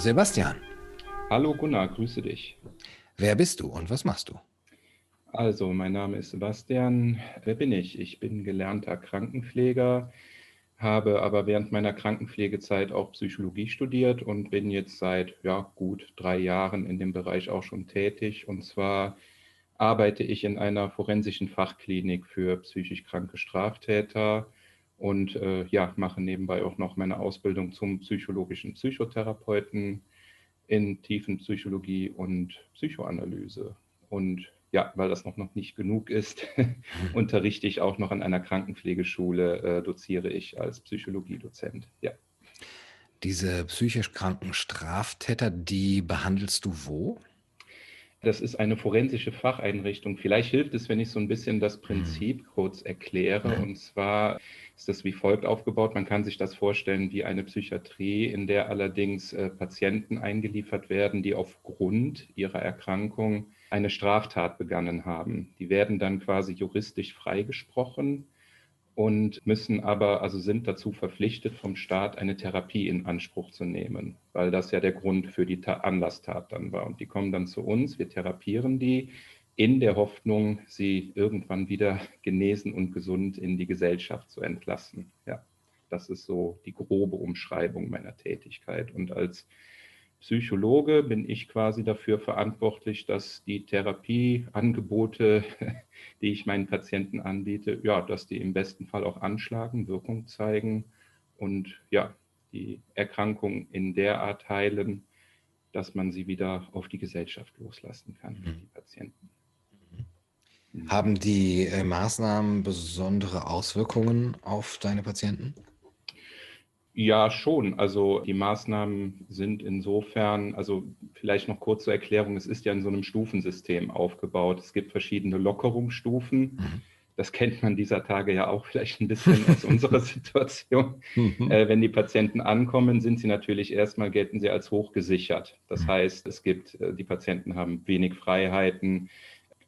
Sebastian. Hallo Gunnar, grüße dich. Wer bist du und was machst du? Also, mein Name ist Sebastian. Wer bin ich? Ich bin gelernter Krankenpfleger, habe aber während meiner Krankenpflegezeit auch Psychologie studiert und bin jetzt seit ja, gut drei Jahren in dem Bereich auch schon tätig. Und zwar arbeite ich in einer forensischen Fachklinik für psychisch kranke Straftäter und äh, ja, mache nebenbei auch noch meine Ausbildung zum psychologischen Psychotherapeuten in Tiefenpsychologie und Psychoanalyse. Und ja, weil das noch, noch nicht genug ist, mhm. unterrichte ich auch noch an einer Krankenpflegeschule, äh, doziere ich als Psychologiedozent. Ja. Diese psychisch kranken Straftäter, die behandelst du wo? Das ist eine forensische Facheinrichtung. Vielleicht hilft es, wenn ich so ein bisschen das mhm. Prinzip kurz erkläre. Und zwar ist das wie folgt aufgebaut. Man kann sich das vorstellen wie eine Psychiatrie, in der allerdings äh, Patienten eingeliefert werden, die aufgrund ihrer Erkrankung eine Straftat begangen haben. Die werden dann quasi juristisch freigesprochen und müssen aber, also sind dazu verpflichtet, vom Staat eine Therapie in Anspruch zu nehmen, weil das ja der Grund für die Anlasstat dann war. Und die kommen dann zu uns, wir therapieren die in der Hoffnung, sie irgendwann wieder genesen und gesund in die Gesellschaft zu entlassen. Ja, das ist so die grobe Umschreibung meiner Tätigkeit. Und als Psychologe bin ich quasi dafür verantwortlich, dass die Therapieangebote, die ich meinen Patienten anbiete, ja, dass die im besten Fall auch anschlagen, Wirkung zeigen und ja, die Erkrankung in der Art heilen, dass man sie wieder auf die Gesellschaft loslassen kann, mhm. die Patienten. Haben die äh, Maßnahmen besondere Auswirkungen auf deine Patienten? Ja, schon. Also die Maßnahmen sind insofern, also vielleicht noch kurz zur Erklärung, es ist ja in so einem Stufensystem aufgebaut. Es gibt verschiedene Lockerungsstufen. Mhm. Das kennt man dieser Tage ja auch vielleicht ein bisschen aus unserer Situation. Mhm. Äh, wenn die Patienten ankommen, sind sie natürlich erstmal, gelten sie als hochgesichert. Das mhm. heißt, es gibt, äh, die Patienten haben wenig Freiheiten,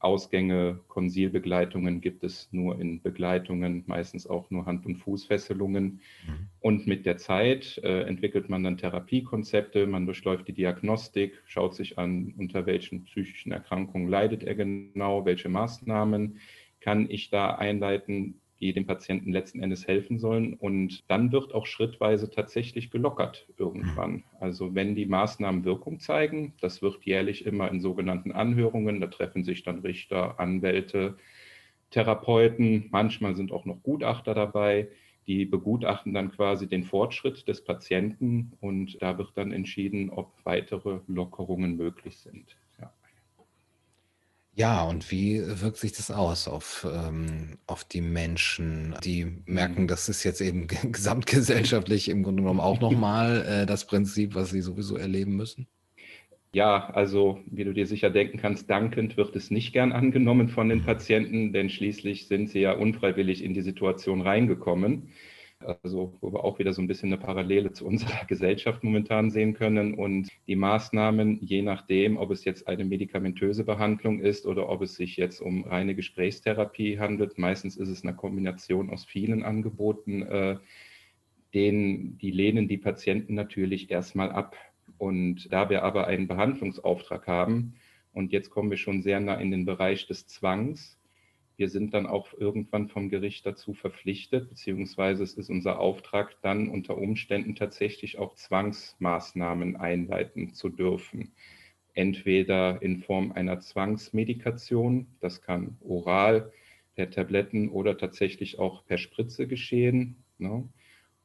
Ausgänge, Konsilbegleitungen gibt es nur in Begleitungen, meistens auch nur Hand- und Fußfesselungen. Mhm. Und mit der Zeit äh, entwickelt man dann Therapiekonzepte, man durchläuft die Diagnostik, schaut sich an, unter welchen psychischen Erkrankungen leidet er genau, welche Maßnahmen kann ich da einleiten, die dem Patienten letzten Endes helfen sollen. Und dann wird auch schrittweise tatsächlich gelockert irgendwann. Also wenn die Maßnahmen Wirkung zeigen, das wird jährlich immer in sogenannten Anhörungen, da treffen sich dann Richter, Anwälte, Therapeuten, manchmal sind auch noch Gutachter dabei, die begutachten dann quasi den Fortschritt des Patienten und da wird dann entschieden, ob weitere Lockerungen möglich sind. Ja, und wie wirkt sich das aus auf, ähm, auf die Menschen, die merken, mhm. das ist jetzt eben gesamtgesellschaftlich im Grunde genommen auch nochmal äh, das Prinzip, was sie sowieso erleben müssen? Ja, also wie du dir sicher denken kannst, dankend wird es nicht gern angenommen von den mhm. Patienten, denn schließlich sind sie ja unfreiwillig in die Situation reingekommen. Also wo wir auch wieder so ein bisschen eine Parallele zu unserer Gesellschaft momentan sehen können. Und die Maßnahmen, je nachdem, ob es jetzt eine medikamentöse Behandlung ist oder ob es sich jetzt um reine Gesprächstherapie handelt, meistens ist es eine Kombination aus vielen Angeboten, äh, den, die lehnen die Patienten natürlich erstmal ab. Und da wir aber einen Behandlungsauftrag haben, und jetzt kommen wir schon sehr nah in den Bereich des Zwangs, wir sind dann auch irgendwann vom Gericht dazu verpflichtet, beziehungsweise es ist unser Auftrag, dann unter Umständen tatsächlich auch Zwangsmaßnahmen einleiten zu dürfen. Entweder in Form einer Zwangsmedikation, das kann oral, per Tabletten oder tatsächlich auch per Spritze geschehen. Ne?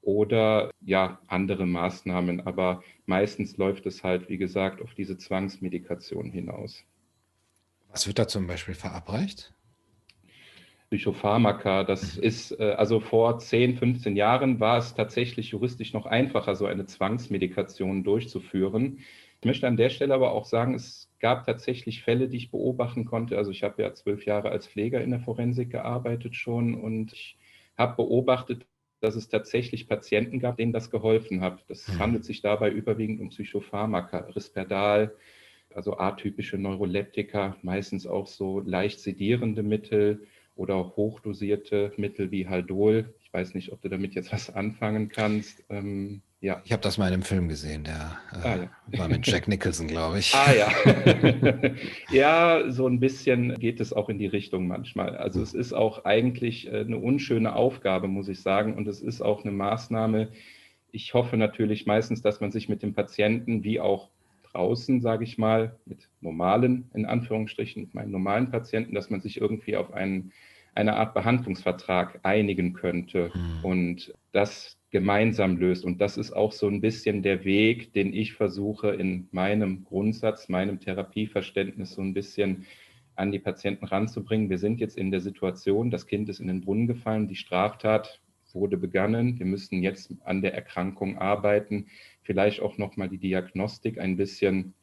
Oder ja, andere Maßnahmen. Aber meistens läuft es halt, wie gesagt, auf diese Zwangsmedikation hinaus. Was wird da zum Beispiel verabreicht? Psychopharmaka. Das mhm. ist, äh, also vor 10, 15 Jahren war es tatsächlich juristisch noch einfacher, so eine Zwangsmedikation durchzuführen. Ich möchte an der Stelle aber auch sagen, es gab tatsächlich Fälle, die ich beobachten konnte. Also ich habe ja zwölf Jahre als Pfleger in der Forensik gearbeitet schon und ich habe beobachtet, dass es tatsächlich Patienten gab, denen das geholfen hat. Das mhm. handelt sich dabei überwiegend um Psychopharmaka, Risperdal, also atypische Neuroleptika, meistens auch so leicht sedierende Mittel oder hochdosierte Mittel wie Haldol. Ich weiß nicht, ob du damit jetzt was anfangen kannst. Ähm, ja. Ich habe das mal in einem Film gesehen, der äh, ah, ja. war mit Jack Nicholson, glaube ich. Ah ja. ja, so ein bisschen geht es auch in die Richtung manchmal. Also es ist auch eigentlich äh, eine unschöne Aufgabe, muss ich sagen. Und es ist auch eine Maßnahme. Ich hoffe natürlich meistens, dass man sich mit dem Patienten wie auch draußen, sage ich mal, mit normalen, in Anführungsstrichen, mit meinen normalen Patienten, dass man sich irgendwie auf einen, eine Art Behandlungsvertrag einigen könnte. Mhm. Und das gemeinsam löst. Und das ist auch so ein bisschen der Weg, den ich versuche in meinem Grundsatz, meinem Therapieverständnis so ein bisschen an die Patienten ranzubringen. Wir sind jetzt in der Situation, das Kind ist in den Brunnen gefallen, die Straftat wurde begangen. Wir müssen jetzt an der Erkrankung arbeiten, vielleicht auch nochmal die Diagnostik ein bisschen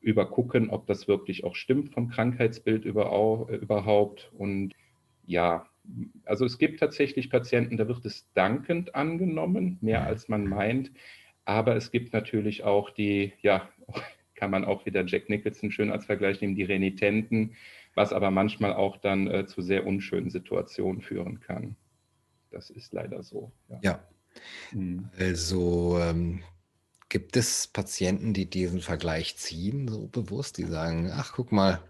übergucken, ob das wirklich auch stimmt vom Krankheitsbild überhaupt. Und ja, also es gibt tatsächlich Patienten, da wird es dankend angenommen, mehr als man meint. Aber es gibt natürlich auch die, ja, kann man auch wieder Jack Nicholson schön als Vergleich nehmen, die Renitenten, was aber manchmal auch dann äh, zu sehr unschönen Situationen führen kann. Das ist leider so. Ja. ja. Mhm. Also ähm, Gibt es Patienten, die diesen Vergleich ziehen, so bewusst, die sagen, ach, guck mal,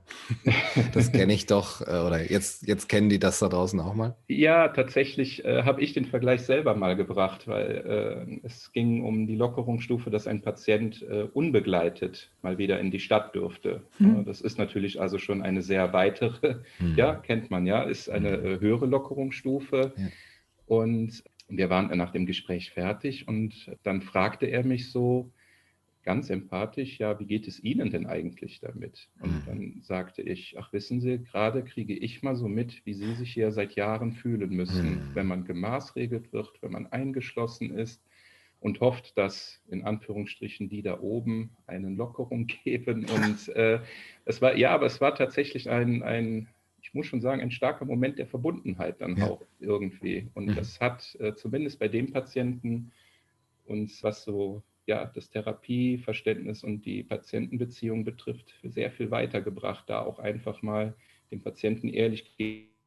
das kenne ich doch, äh, oder jetzt, jetzt kennen die das da draußen auch mal? Ja, tatsächlich äh, habe ich den Vergleich selber mal gebracht, weil äh, es ging um die Lockerungsstufe, dass ein Patient äh, unbegleitet mal wieder in die Stadt dürfte. Hm. Das ist natürlich also schon eine sehr weitere, hm. ja, kennt man ja, ist eine hm. äh, höhere Lockerungsstufe. Ja. Und wir waren nach dem Gespräch fertig und dann fragte er mich so ganz empathisch, ja, wie geht es Ihnen denn eigentlich damit? Und mhm. dann sagte ich, ach wissen Sie, gerade kriege ich mal so mit, wie Sie sich hier seit Jahren fühlen müssen, mhm. wenn man gemaßregelt wird, wenn man eingeschlossen ist und hofft, dass in Anführungsstrichen die da oben eine Lockerung geben. Und äh, es war, ja, aber es war tatsächlich ein, ein ich muss schon sagen, ein starker Moment der Verbundenheit dann ja. auch irgendwie. Und mhm. das hat äh, zumindest bei dem Patienten uns, was so ja, das Therapieverständnis und die Patientenbeziehung betrifft, sehr viel weitergebracht, da auch einfach mal dem Patienten ehrlich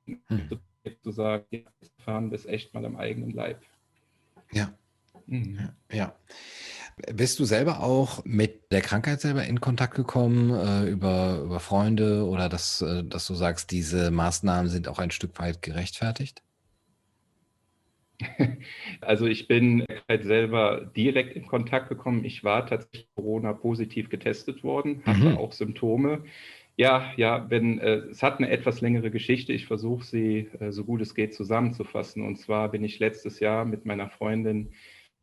mhm. zu sagen, ja, erfahren wir es echt mal am eigenen Leib. Ja. Mhm. Ja. Bist du selber auch mit der Krankheit selber in Kontakt gekommen, äh, über, über Freunde oder dass, äh, dass du sagst, diese Maßnahmen sind auch ein Stück weit gerechtfertigt? Also ich bin halt selber direkt in Kontakt gekommen. Ich war tatsächlich Corona-positiv getestet worden, hatte mhm. auch Symptome. Ja, ja, wenn, äh, es hat eine etwas längere Geschichte. Ich versuche sie äh, so gut es geht zusammenzufassen. Und zwar bin ich letztes Jahr mit meiner Freundin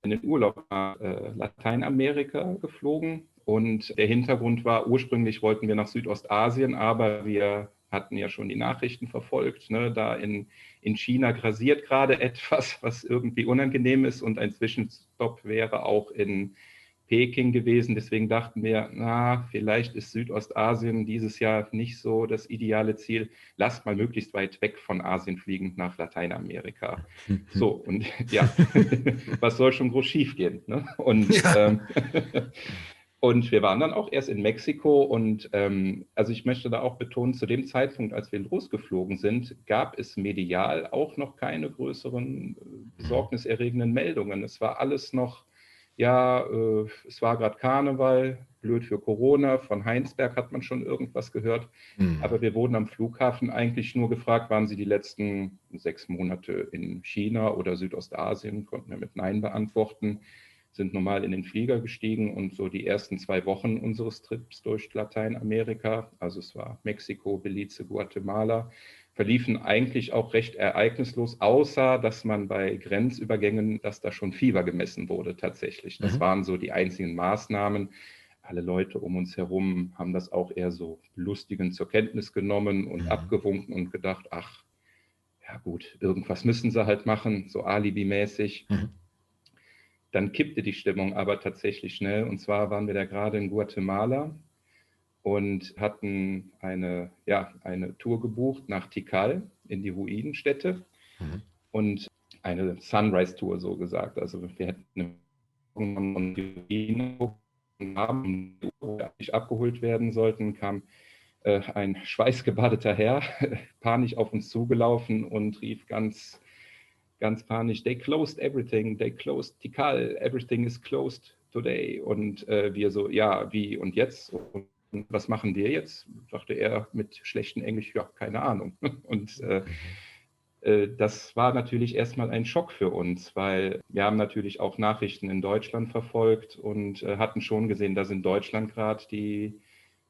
in den Urlaub nach äh, Lateinamerika geflogen. Und der Hintergrund war, ursprünglich wollten wir nach Südostasien, aber wir hatten ja schon die Nachrichten verfolgt. Ne? Da in, in China grasiert gerade etwas, was irgendwie unangenehm ist und ein Zwischenstopp wäre auch in Peking gewesen. Deswegen dachten wir, na, vielleicht ist Südostasien dieses Jahr nicht so das ideale Ziel. Lasst mal möglichst weit weg von Asien fliegen nach Lateinamerika. So, und ja, was soll schon groß schiefgehen? Ne? Und, ja. ähm, und wir waren dann auch erst in Mexiko und ähm, also ich möchte da auch betonen, zu dem Zeitpunkt, als wir losgeflogen sind, gab es medial auch noch keine größeren äh, besorgniserregenden Meldungen. Es war alles noch ja, äh, es war gerade Karneval, blöd für Corona, von Heinsberg hat man schon irgendwas gehört. Mhm. Aber wir wurden am Flughafen eigentlich nur gefragt, waren Sie die letzten sechs Monate in China oder Südostasien? Konnten wir mit Nein beantworten, sind normal in den Flieger gestiegen und so die ersten zwei Wochen unseres Trips durch Lateinamerika, also es war Mexiko, Belize, Guatemala, verliefen eigentlich auch recht ereignislos, außer dass man bei Grenzübergängen, dass da schon Fieber gemessen wurde tatsächlich. Das mhm. waren so die einzigen Maßnahmen. Alle Leute um uns herum haben das auch eher so lustigend zur Kenntnis genommen und mhm. abgewunken und gedacht, ach, ja gut, irgendwas müssen sie halt machen, so alibimäßig. Mhm. Dann kippte die Stimmung aber tatsächlich schnell. Und zwar waren wir da gerade in Guatemala und hatten eine, ja, eine Tour gebucht nach Tikal in die Ruinenstätte mhm. und eine Sunrise-Tour so gesagt. Also wir hätten eine die Ruinen haben, die abgeholt werden sollten, kam äh, ein schweißgebadeter Herr panisch auf uns zugelaufen und rief ganz ganz panisch, they closed everything, they closed Tikal, everything is closed today. Und äh, wir so, ja, wie und jetzt? Und was machen wir jetzt? Sagte er mit schlechtem Englisch, ja, keine Ahnung. Und äh, äh, das war natürlich erstmal ein Schock für uns, weil wir haben natürlich auch Nachrichten in Deutschland verfolgt und äh, hatten schon gesehen, dass in Deutschland gerade die,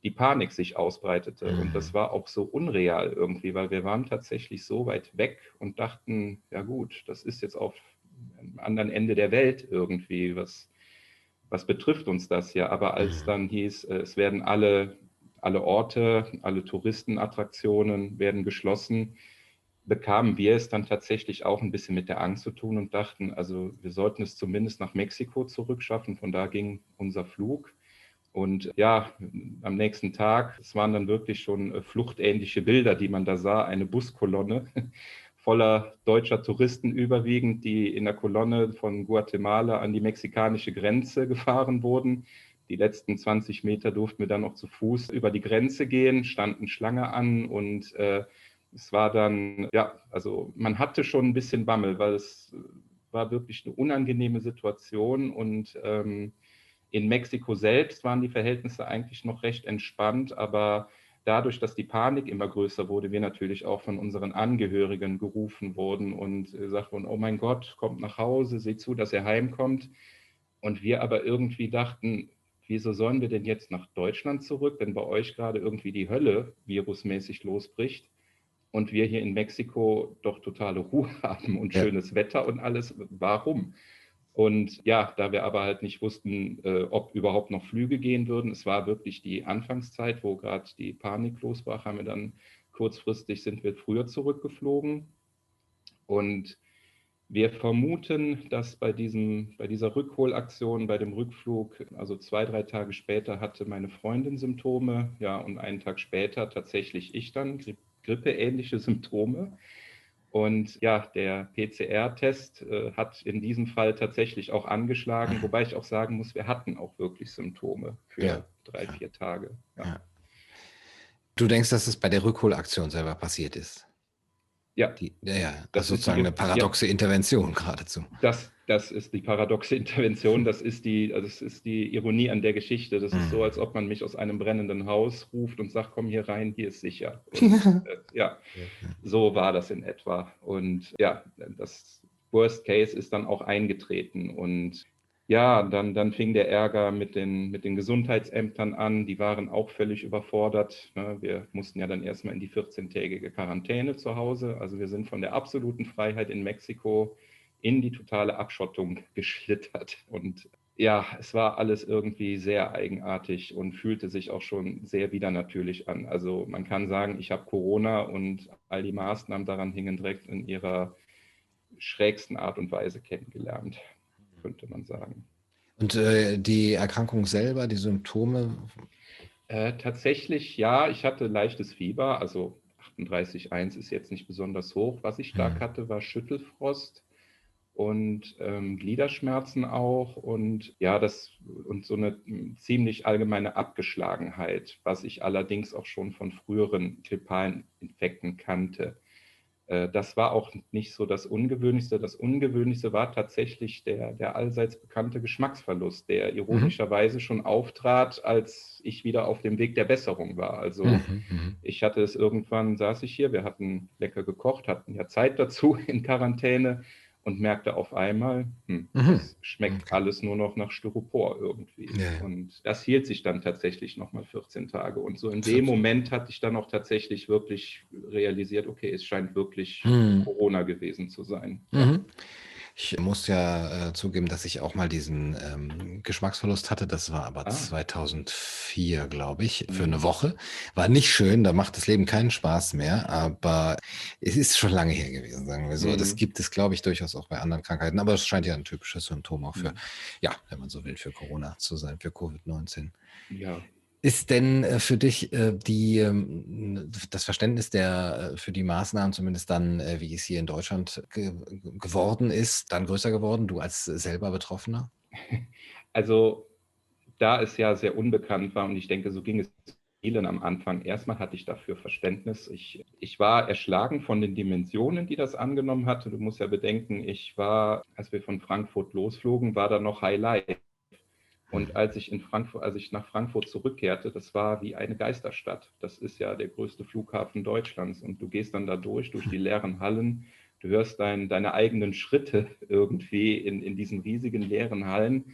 die Panik sich ausbreitete. Und das mhm. war auch so unreal irgendwie, weil wir waren tatsächlich so weit weg und dachten, ja gut, das ist jetzt auf einem anderen Ende der Welt irgendwie, was, was betrifft uns das ja? Aber als mhm. dann hieß, äh, es werden alle, alle Orte, alle Touristenattraktionen werden geschlossen, bekamen wir es dann tatsächlich auch ein bisschen mit der Angst zu tun und dachten, also wir sollten es zumindest nach Mexiko zurückschaffen. Von da ging unser Flug. Und ja, am nächsten Tag, es waren dann wirklich schon äh, fluchtähnliche Bilder, die man da sah, eine Buskolonne voller deutscher Touristen überwiegend, die in der Kolonne von Guatemala an die mexikanische Grenze gefahren wurden. Die letzten 20 Meter durften wir dann noch zu Fuß über die Grenze gehen, standen Schlange an und äh, es war dann, ja, also man hatte schon ein bisschen Bammel, weil es war wirklich eine unangenehme Situation und ähm, in Mexiko selbst waren die Verhältnisse eigentlich noch recht entspannt, aber dadurch, dass die Panik immer größer wurde, wir natürlich auch von unseren Angehörigen gerufen wurden und gesagt wurden, oh mein Gott, kommt nach Hause, seht zu, dass er heimkommt. Und wir aber irgendwie dachten, wieso sollen wir denn jetzt nach Deutschland zurück, wenn bei euch gerade irgendwie die Hölle virusmäßig losbricht? und wir hier in Mexiko doch totale Ruhe haben und ja. schönes Wetter und alles. Warum? Und ja, da wir aber halt nicht wussten, äh, ob überhaupt noch Flüge gehen würden, es war wirklich die Anfangszeit, wo gerade die Panik losbrach, haben wir dann kurzfristig sind wir früher zurückgeflogen. Und wir vermuten, dass bei, diesem, bei dieser Rückholaktion, bei dem Rückflug, also zwei, drei Tage später hatte meine Freundin Symptome, ja, und einen Tag später tatsächlich ich dann, grippeähnliche Symptome. Und ja, der PCR-Test äh, hat in diesem Fall tatsächlich auch angeschlagen, wobei ich auch sagen muss, wir hatten auch wirklich Symptome für ja. drei, vier Tage. Ja. Du denkst, dass es bei der Rückholaktion selber passiert ist? Ja. Die, ja, ja. Das, das ist sozusagen eine paradoxe ja. Intervention geradezu. Das, das ist die paradoxe Intervention, das ist die, das ist die Ironie an der Geschichte. Das mhm. ist so, als ob man mich aus einem brennenden Haus ruft und sagt, komm hier rein, hier ist sicher. Und, äh, ja, so war das in etwa. Und ja, das Worst Case ist dann auch eingetreten. Und ja, dann, dann fing der Ärger mit den, mit den Gesundheitsämtern an. Die waren auch völlig überfordert. Ne? Wir mussten ja dann erstmal in die 14-tägige Quarantäne zu Hause. Also wir sind von der absoluten Freiheit in Mexiko in die totale Abschottung geschlittert. Und ja, es war alles irgendwie sehr eigenartig und fühlte sich auch schon sehr wieder natürlich an. Also man kann sagen, ich habe Corona und all die Maßnahmen daran hingen direkt in ihrer schrägsten Art und Weise kennengelernt könnte man sagen. Und äh, die Erkrankung selber, die Symptome? Äh, tatsächlich, ja, ich hatte leichtes Fieber, also 38,1 ist jetzt nicht besonders hoch. Was ich stark hm. hatte, war Schüttelfrost und ähm, Gliederschmerzen auch und ja, das und so eine ziemlich allgemeine Abgeschlagenheit, was ich allerdings auch schon von früheren grippalen Infekten kannte. Äh, das war auch nicht so das Ungewöhnlichste. Das Ungewöhnlichste war tatsächlich der, der allseits bekannte Geschmacksverlust, der mhm. ironischerweise mhm. schon auftrat, als ich wieder auf dem Weg der Besserung war. Also mhm, mhm. ich hatte es irgendwann, saß ich hier, wir hatten lecker gekocht, hatten ja Zeit dazu in Quarantäne und merkte auf einmal, hm, mhm. es schmeckt alles nur noch nach Styropor irgendwie. Ja. Und das hielt sich dann tatsächlich nochmal 14 Tage. Und so in dem Moment hatte ich dann auch tatsächlich wirklich realisiert, okay, es scheint wirklich mhm. Corona gewesen zu sein. Mhm. Ich muss ja äh, zugeben, dass ich auch mal diesen ähm, Geschmacksverlust hatte. Das war aber ah. 2004, glaube ich, für eine mhm. Woche. War nicht schön, da macht das Leben keinen Spaß mehr, aber es ist schon lange her gewesen, sagen wir so. Mhm. Das gibt es, glaube ich, durchaus auch bei anderen Krankheiten, aber es scheint ja ein typisches Symptom auch für, mhm. ja, wenn man so will, für Corona zu sein, für Covid-19. Ja, ist denn äh, für dich äh, die, ähm, das Verständnis der, äh, für die Maßnahmen, zumindest dann, wie es hier in Deutschland ge geworden ist, dann größer geworden, du als selber Betroffener? Also, da es ja sehr unbekannt war und ich denke, so ging es vielen am Anfang. Erstmal hatte ich dafür Verständnis. Ich, ich war erschlagen von den Dimensionen, die das angenommen hatte. Du musst ja bedenken, ich war, als wir von Frankfurt losflogen, war da noch Highlight. Und als ich in Frankfurt, als ich nach Frankfurt zurückkehrte, das war wie eine Geisterstadt. Das ist ja der größte Flughafen Deutschlands. Und du gehst dann da durch, durch die leeren Hallen. Du hörst dein, deine eigenen Schritte irgendwie in, in diesen riesigen leeren Hallen.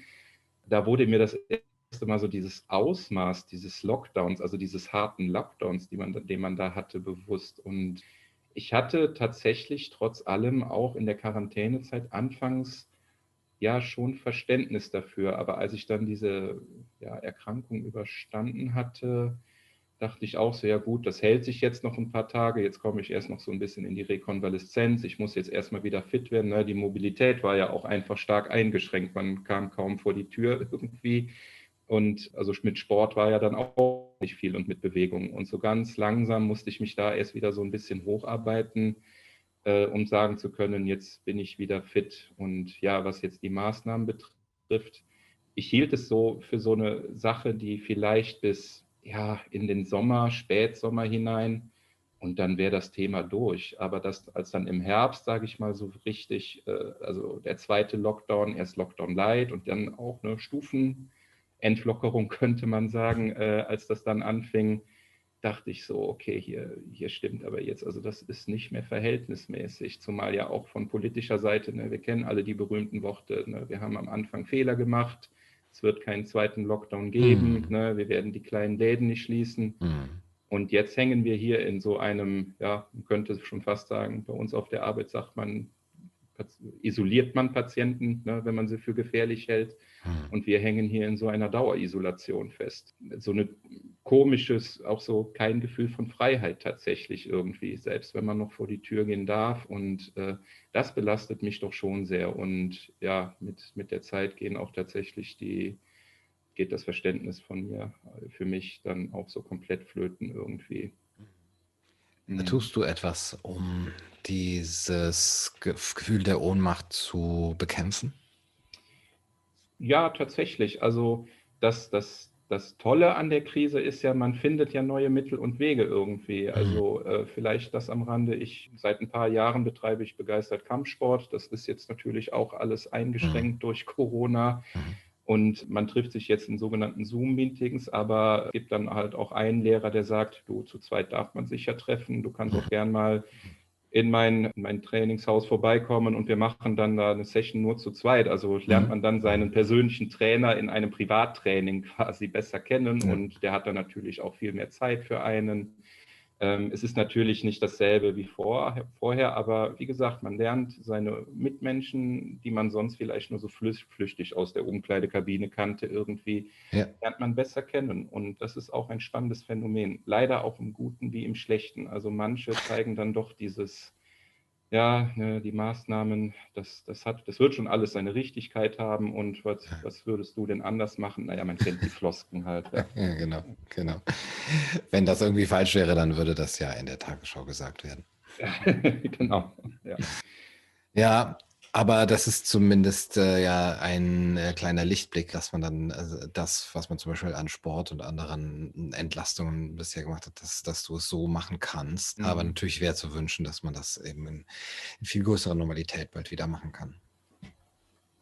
Da wurde mir das erste Mal so dieses Ausmaß dieses Lockdowns, also dieses harten Lockdowns, die man, den man da hatte, bewusst. Und ich hatte tatsächlich trotz allem auch in der Quarantänezeit anfangs ja schon Verständnis dafür. Aber als ich dann diese ja, Erkrankung überstanden hatte, dachte ich auch so, ja gut, das hält sich jetzt noch ein paar Tage. Jetzt komme ich erst noch so ein bisschen in die Rekonvaleszenz. Ich muss jetzt erstmal wieder fit werden. Ne? Die Mobilität war ja auch einfach stark eingeschränkt. Man kam kaum vor die Tür irgendwie. Und also mit Sport war ja dann auch nicht viel und mit Bewegung. Und so ganz langsam musste ich mich da erst wieder so ein bisschen hocharbeiten äh, um sagen zu können, jetzt bin ich wieder fit. Und ja, was jetzt die Maßnahmen betrifft, ich hielt es so für so eine Sache, die vielleicht bis ja, in den Sommer, Spätsommer hinein und dann wäre das Thema durch. Aber das, als dann im Herbst, sage ich mal so richtig, äh, also der zweite Lockdown, erst Lockdown Light und dann auch eine Stufenentlockerung, könnte man sagen, äh, als das dann anfing, dachte ich so, okay, hier, hier stimmt aber jetzt, also das ist nicht mehr verhältnismäßig, zumal ja auch von politischer Seite, ne, wir kennen alle die berühmten Worte, ne, wir haben am Anfang Fehler gemacht, es wird keinen zweiten Lockdown geben, mhm. ne, wir werden die kleinen Läden nicht schließen. Mhm. Und jetzt hängen wir hier in so einem, ja, man könnte schon fast sagen, bei uns auf der Arbeit sagt man, isoliert man Patienten, ne, wenn man sie für gefährlich hält. Hm. Und wir hängen hier in so einer Dauerisolation fest. So ein komisches, auch so kein Gefühl von Freiheit tatsächlich irgendwie, selbst wenn man noch vor die Tür gehen darf. Und äh, das belastet mich doch schon sehr. Und ja, mit, mit der Zeit gehen auch tatsächlich die, geht das Verständnis von mir äh, für mich dann auch so komplett flöten irgendwie. Mhm. Tust du etwas, um dieses Gefühl der Ohnmacht zu bekämpfen? Ja, tatsächlich. Also das, das, das Tolle an der Krise ist ja, man findet ja neue Mittel und Wege irgendwie. Mhm. Also äh, vielleicht das am Rande. Ich seit ein paar Jahren betreibe ich begeistert Kampfsport. Das ist jetzt natürlich auch alles eingeschränkt mhm. durch Corona. Mhm. Und man trifft sich jetzt in sogenannten Zoom-Meetings, aber es gibt dann halt auch einen Lehrer, der sagt, du, zu zweit darf man sich ja treffen, du kannst auch gern mal in mein, mein Trainingshaus vorbeikommen und wir machen dann da eine Session nur zu zweit. Also lernt man dann seinen persönlichen Trainer in einem Privattraining quasi besser kennen und der hat dann natürlich auch viel mehr Zeit für einen. Ähm, es ist natürlich nicht dasselbe wie vor, vorher, aber wie gesagt, man lernt seine Mitmenschen, die man sonst vielleicht nur so flüchtig aus der Umkleidekabine kannte, irgendwie, ja. lernt man besser kennen. Und das ist auch ein spannendes Phänomen. Leider auch im Guten wie im Schlechten. Also manche zeigen dann doch dieses ja, ne, die Maßnahmen, das, das, hat, das wird schon alles seine Richtigkeit haben und was, was würdest du denn anders machen? Naja, man kennt die Flosken halt. Ja. ja, genau, genau. Wenn das irgendwie falsch wäre, dann würde das ja in der Tagesschau gesagt werden. genau, ja. Ja, aber das ist zumindest äh, ja ein äh, kleiner Lichtblick, dass man dann äh, das, was man zum Beispiel an Sport und anderen Entlastungen bisher gemacht hat, dass, dass du es so machen kannst. Mhm. Aber natürlich wäre zu wünschen, dass man das eben in, in viel größerer Normalität bald wieder machen kann.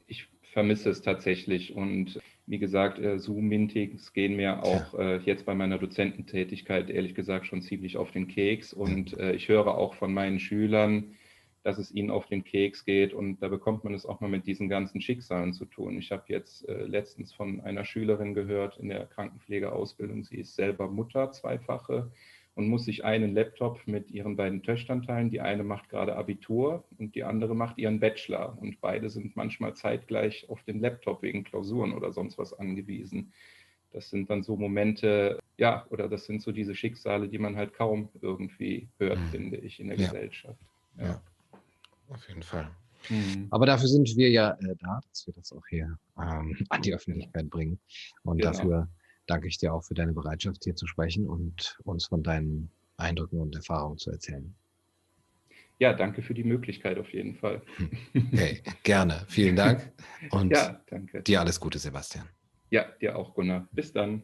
Ich vermisse es tatsächlich und wie gesagt, äh, Zoom-Meetings gehen mir auch ja. äh, jetzt bei meiner Dozententätigkeit ehrlich gesagt schon ziemlich auf den Keks und äh, ich höre auch von meinen Schülern, dass es ihnen auf den Keks geht. Und da bekommt man es auch mal mit diesen ganzen Schicksalen zu tun. Ich habe jetzt äh, letztens von einer Schülerin gehört in der Krankenpflegeausbildung. Sie ist selber Mutter, zweifache, und muss sich einen Laptop mit ihren beiden Töchtern teilen. Die eine macht gerade Abitur und die andere macht ihren Bachelor. Und beide sind manchmal zeitgleich auf den Laptop wegen Klausuren oder sonst was angewiesen. Das sind dann so Momente, ja, oder das sind so diese Schicksale, die man halt kaum irgendwie hört, mhm. finde ich, in der ja. Gesellschaft. Ja. ja. Auf jeden Fall. Mhm. Aber dafür sind wir ja äh, da, dass wir das auch hier ähm, an die Öffentlichkeit bringen. Und genau. dafür danke ich dir auch für deine Bereitschaft, hier zu sprechen und uns von deinen Eindrücken und Erfahrungen zu erzählen. Ja, danke für die Möglichkeit auf jeden Fall. Okay, gerne. Vielen Dank. Und ja, danke. dir alles Gute, Sebastian. Ja, dir auch, Gunnar. Bis dann.